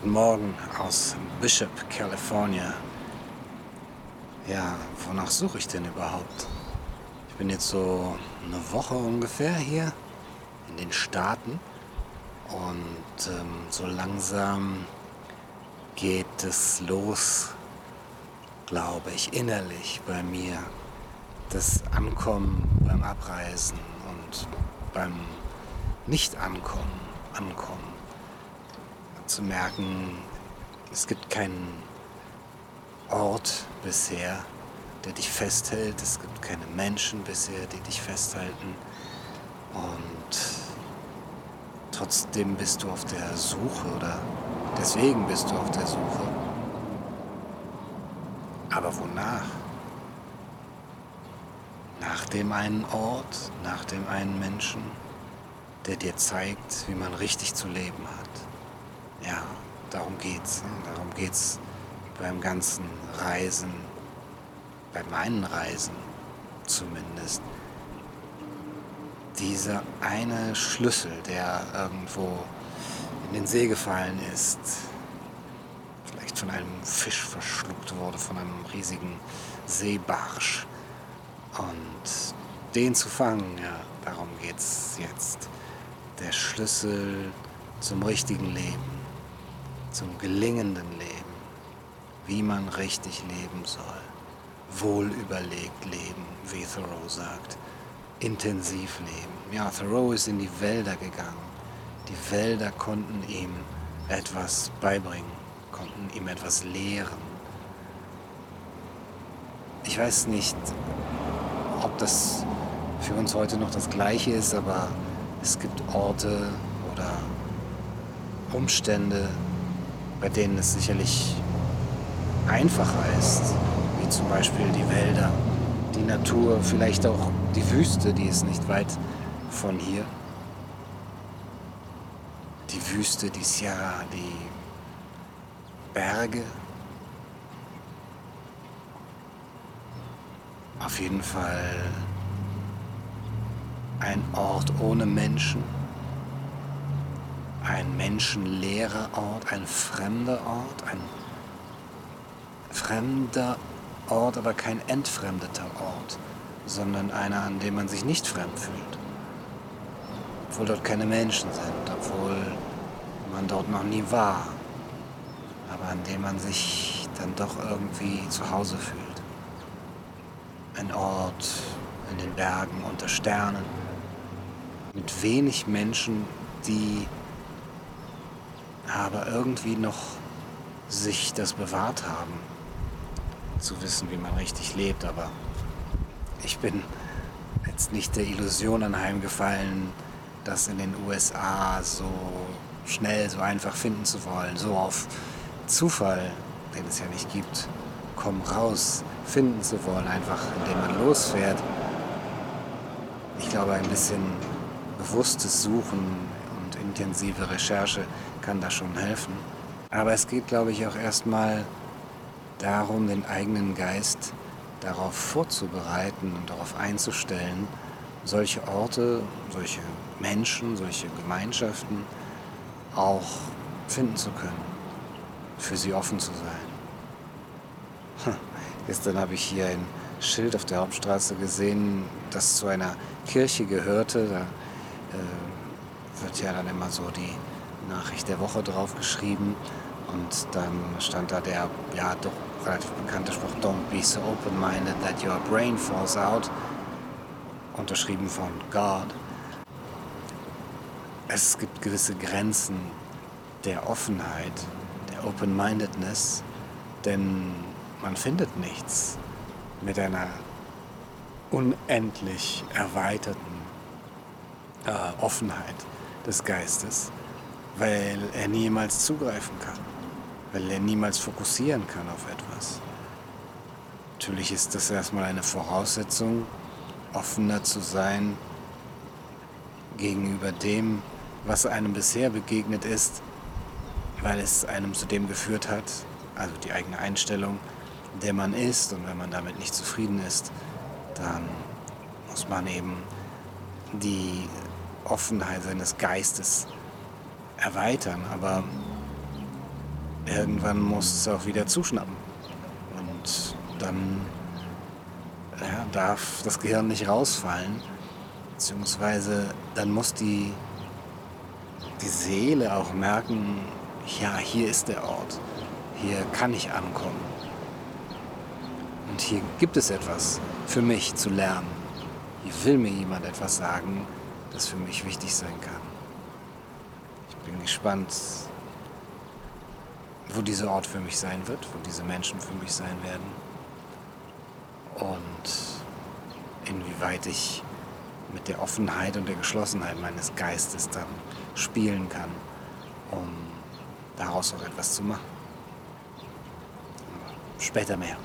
Guten Morgen aus Bishop, California. Ja, wonach suche ich denn überhaupt? Ich bin jetzt so eine Woche ungefähr hier in den Staaten und ähm, so langsam geht es los, glaube ich, innerlich bei mir. Das Ankommen beim Abreisen und beim Nicht-Ankommen, Ankommen. Zu merken, es gibt keinen Ort bisher, der dich festhält. Es gibt keine Menschen bisher, die dich festhalten. Und trotzdem bist du auf der Suche oder deswegen bist du auf der Suche. Aber wonach? Nach dem einen Ort, nach dem einen Menschen, der dir zeigt, wie man richtig zu leben hat. Ja, darum geht's. Ne? Darum geht's beim ganzen Reisen, bei meinen Reisen zumindest, dieser eine Schlüssel, der irgendwo in den See gefallen ist, vielleicht von einem Fisch verschluckt wurde, von einem riesigen Seebarsch. Und den zu fangen, ja, darum geht es jetzt. Der Schlüssel zum richtigen Leben, zum gelingenden Leben wie man richtig leben soll. Wohl überlegt leben, wie Thoreau sagt. Intensiv leben. Ja, Thoreau ist in die Wälder gegangen. Die Wälder konnten ihm etwas beibringen, konnten ihm etwas lehren. Ich weiß nicht, ob das für uns heute noch das Gleiche ist, aber es gibt Orte oder Umstände, bei denen es sicherlich einfacher ist, wie zum Beispiel die Wälder, die Natur, vielleicht auch die Wüste, die ist nicht weit von hier. Die Wüste, die Sierra, die Berge. Auf jeden Fall ein Ort ohne Menschen, ein menschenleerer Ort, ein fremder Ort, ein fremder Ort, aber kein entfremdeter Ort, sondern einer, an dem man sich nicht fremd fühlt. Obwohl dort keine Menschen sind, obwohl man dort noch nie war, aber an dem man sich dann doch irgendwie zu Hause fühlt. Ein Ort in den Bergen unter Sternen, mit wenig Menschen, die aber irgendwie noch sich das bewahrt haben zu wissen, wie man richtig lebt, aber ich bin jetzt nicht der Illusion anheimgefallen, das in den USA so schnell, so einfach finden zu wollen, so auf Zufall, den es ja nicht gibt, komm raus, finden zu wollen, einfach indem man losfährt. Ich glaube, ein bisschen bewusstes Suchen intensive Recherche kann da schon helfen. Aber es geht, glaube ich, auch erstmal darum, den eigenen Geist darauf vorzubereiten und darauf einzustellen, solche Orte, solche Menschen, solche Gemeinschaften auch finden zu können, für sie offen zu sein. Gestern habe ich hier ein Schild auf der Hauptstraße gesehen, das zu einer Kirche gehörte. Da äh, wird ja dann immer so die Nachricht der Woche drauf geschrieben. Und dann stand da der ja doch relativ bekannte Spruch, Don't be so open-minded that your brain falls out, unterschrieben von God. Es gibt gewisse Grenzen der Offenheit, der Open-Mindedness, denn man findet nichts mit einer unendlich erweiterten äh, Offenheit des Geistes, weil er niemals zugreifen kann weil er niemals fokussieren kann auf etwas. Natürlich ist das erstmal eine Voraussetzung, offener zu sein gegenüber dem, was einem bisher begegnet ist, weil es einem zu dem geführt hat, also die eigene Einstellung, der man ist. Und wenn man damit nicht zufrieden ist, dann muss man eben die Offenheit seines Geistes erweitern. Aber irgendwann muss es auch wieder zuschnappen. Und dann ja, darf das Gehirn nicht rausfallen. Beziehungsweise dann muss die, die Seele auch merken, ja, hier ist der Ort. Hier kann ich ankommen. Und hier gibt es etwas für mich zu lernen. Hier will mir jemand etwas sagen, das für mich wichtig sein kann. Ich bin gespannt, wo dieser Ort für mich sein wird, wo diese Menschen für mich sein werden. Und inwieweit ich mit der Offenheit und der Geschlossenheit meines Geistes dann spielen kann, um daraus auch etwas zu machen. Später mehr.